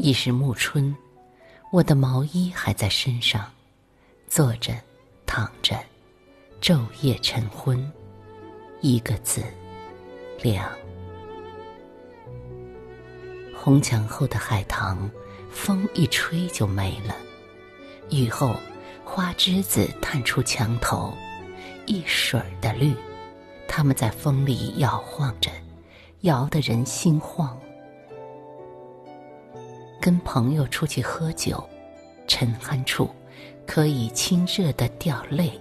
已是暮春，我的毛衣还在身上，坐着，躺着，昼夜晨昏，一个字，凉。红墙后的海棠，风一吹就没了。雨后，花枝子探出墙头，一水儿的绿，它们在风里摇晃着，摇得人心慌。跟朋友出去喝酒，沉酣处可以亲热的掉泪。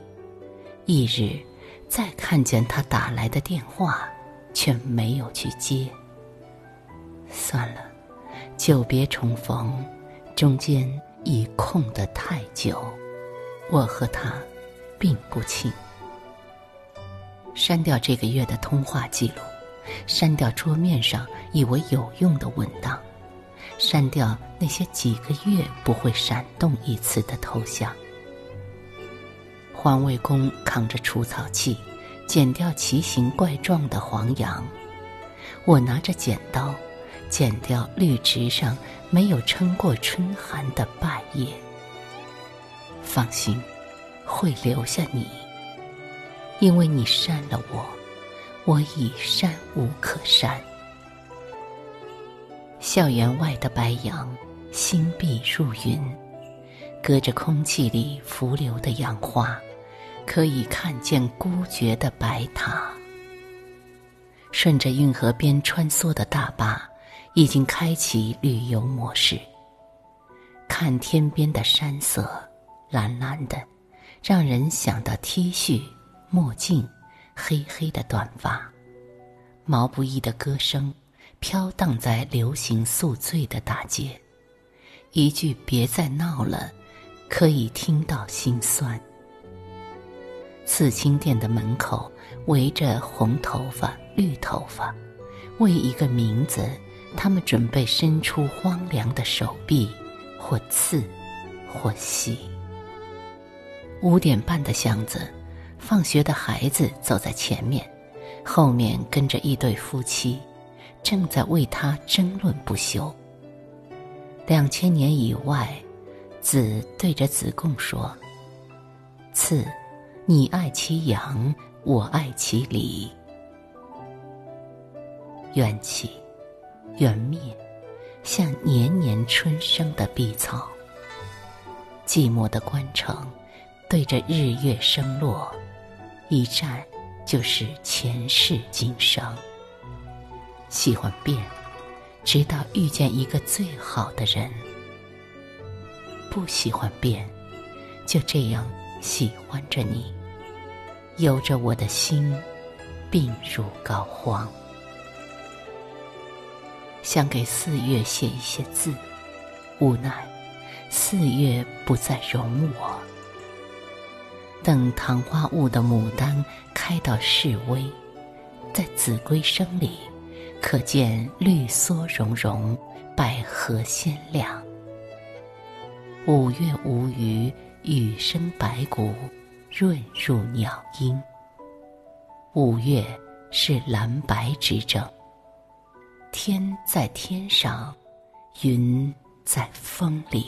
一日再看见他打来的电话，却没有去接。算了，久别重逢，中间已空得太久，我和他并不亲。删掉这个月的通话记录，删掉桌面上以为有用的文档。删掉那些几个月不会闪动一次的头像。环卫工扛着除草器，剪掉奇形怪状的黄杨。我拿着剪刀，剪掉绿植上没有撑过春寒的败叶。放心，会留下你，因为你删了我，我已删无可删。校园外的白杨，星碧入云，隔着空气里浮流的杨花，可以看见孤绝的白塔。顺着运河边穿梭的大巴，已经开启旅游模式。看天边的山色，蓝蓝的，让人想到 T 恤、墨镜、黑黑的短发，毛不易的歌声。飘荡在流行宿醉的大街，一句“别再闹了”，可以听到心酸。刺青店的门口围着红头发、绿头发，为一个名字，他们准备伸出荒凉的手臂，或刺，或吸。五点半的巷子，放学的孩子走在前面，后面跟着一对夫妻。正在为他争论不休。两千年以外，子对着子贡说：“次，你爱其阳，我爱其理。缘起，缘灭，像年年春生的碧草。寂寞的关城，对着日月升落，一站就是前世今生。”喜欢变，直到遇见一个最好的人。不喜欢变，就这样喜欢着你，有着我的心，病入膏肓。想给四月写一些字，无奈四月不再容我。等昙花坞的牡丹开到示威，在子规声里。可见绿蓑茸茸，百合鲜亮。五月无鱼，雨生白骨，润入鸟音。五月是蓝白之争，天在天上，云在风里。